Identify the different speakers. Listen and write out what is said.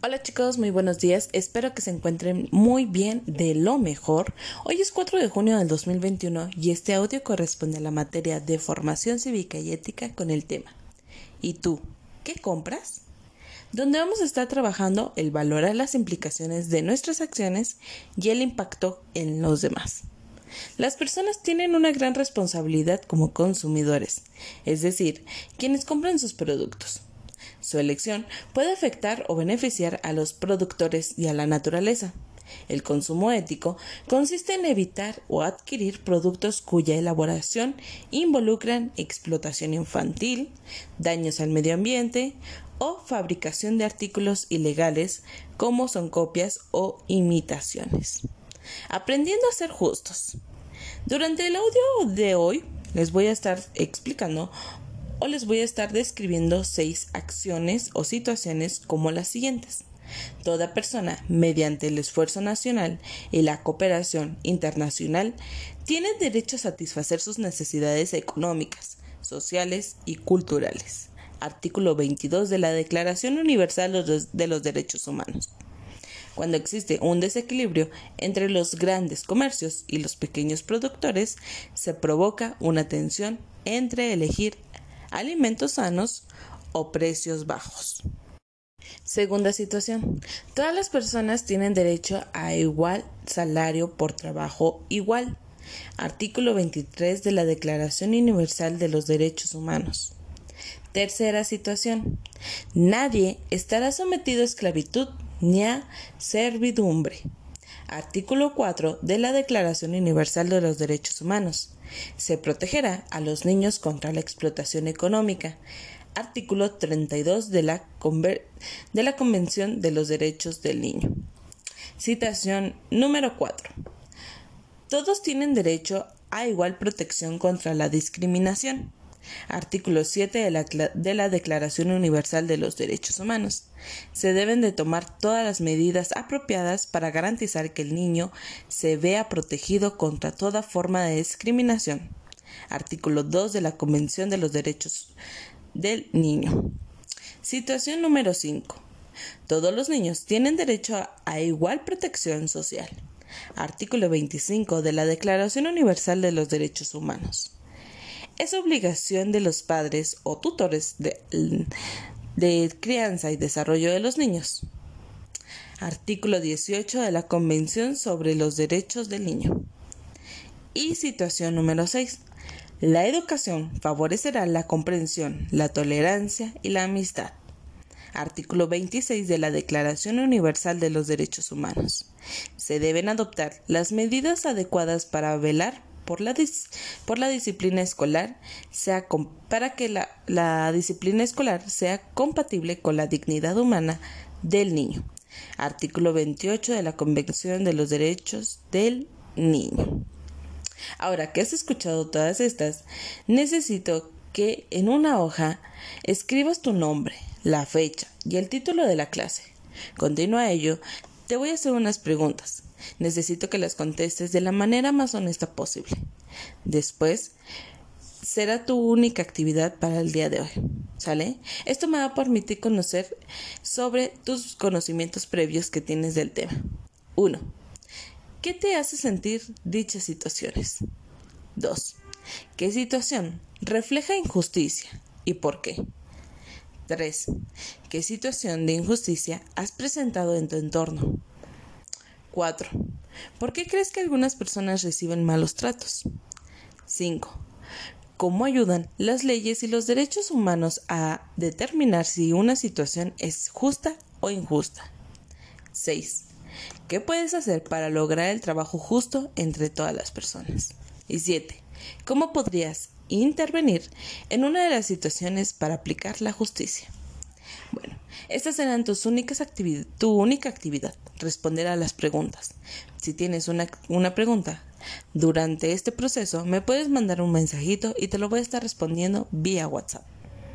Speaker 1: Hola chicos, muy buenos días. Espero que se encuentren muy bien, de lo mejor. Hoy es 4 de junio del 2021 y este audio corresponde a la materia de formación cívica y ética con el tema ¿Y tú qué compras? Donde vamos a estar trabajando el valor a las implicaciones de nuestras acciones y el impacto en los demás. Las personas tienen una gran responsabilidad como consumidores, es decir, quienes compran sus productos. Su elección puede afectar o beneficiar a los productores y a la naturaleza. El consumo ético consiste en evitar o adquirir productos cuya elaboración involucran explotación infantil, daños al medio ambiente o fabricación de artículos ilegales como son copias o imitaciones. Aprendiendo a ser justos. Durante el audio de hoy les voy a estar explicando o les voy a estar describiendo seis acciones o situaciones como las siguientes. Toda persona, mediante el esfuerzo nacional y la cooperación internacional, tiene derecho a satisfacer sus necesidades económicas, sociales y culturales. Artículo 22 de la Declaración Universal de los Derechos Humanos. Cuando existe un desequilibrio entre los grandes comercios y los pequeños productores, se provoca una tensión entre elegir alimentos sanos o precios bajos. Segunda situación. Todas las personas tienen derecho a igual salario por trabajo igual. Artículo 23 de la Declaración Universal de los Derechos Humanos. Tercera situación. Nadie estará sometido a esclavitud ni a servidumbre. Artículo 4 de la Declaración Universal de los Derechos Humanos. Se protegerá a los niños contra la explotación económica. Artículo 32 de la, de la Convención de los Derechos del Niño. Citación número 4. Todos tienen derecho a igual protección contra la discriminación. Artículo 7 de la, de la, Declaración Universal de los Derechos Humanos. Se deben de tomar todas las medidas apropiadas para garantizar que el niño se vea protegido contra toda forma de discriminación. Artículo 2 de la Convención de los Derechos del Niño. Situación número 5. Todos los niños tienen derecho a igual protección social. Artículo 25 de la Declaración Universal de los Derechos Humanos es obligación de los padres o tutores de, crianza y desarrollo de los niños. Artículo 18 de la Convención sobre los Derechos del Niño. Y situación número 6. La educación favorecerá la comprensión, la tolerancia y la amistad. Artículo 26 de la Declaración Universal de los Derechos Humanos. Se deben adoptar las medidas adecuadas para velar por la, por la disciplina escolar sea para que la, la disciplina escolar sea compatible con la dignidad humana del niño. Artículo 28 de la Convención de los Derechos del Niño. Ahora que has escuchado todas estas, necesito que en una hoja escribas tu nombre, la fecha y el título de la clase. Continuo a ello, te voy a hacer unas preguntas. Necesito que las contestes de la manera más honesta posible. Después, será tu única actividad para el día de hoy. ¿Sale? Esto me va a permitir conocer sobre tus conocimientos previos que tienes del tema. 1. ¿Qué te hace sentir dichas situaciones? 2. ¿Qué situación refleja injusticia y por qué? 3. ¿Qué situación de injusticia has presentado en tu entorno? 4. ¿Por qué crees que algunas personas reciben malos tratos? 5. ¿Cómo ayudan las leyes y los derechos humanos a determinar si una situación es justa o injusta? 6. ¿Qué puedes hacer para lograr el trabajo justo entre todas las personas? Y 7. ¿Cómo podrías intervenir en una de las situaciones para aplicar la justicia? Bueno, estas serán tus únicas tu única actividad, responder a las preguntas. Si tienes una, una pregunta durante este proceso, me puedes mandar un mensajito y te lo voy a estar respondiendo vía WhatsApp.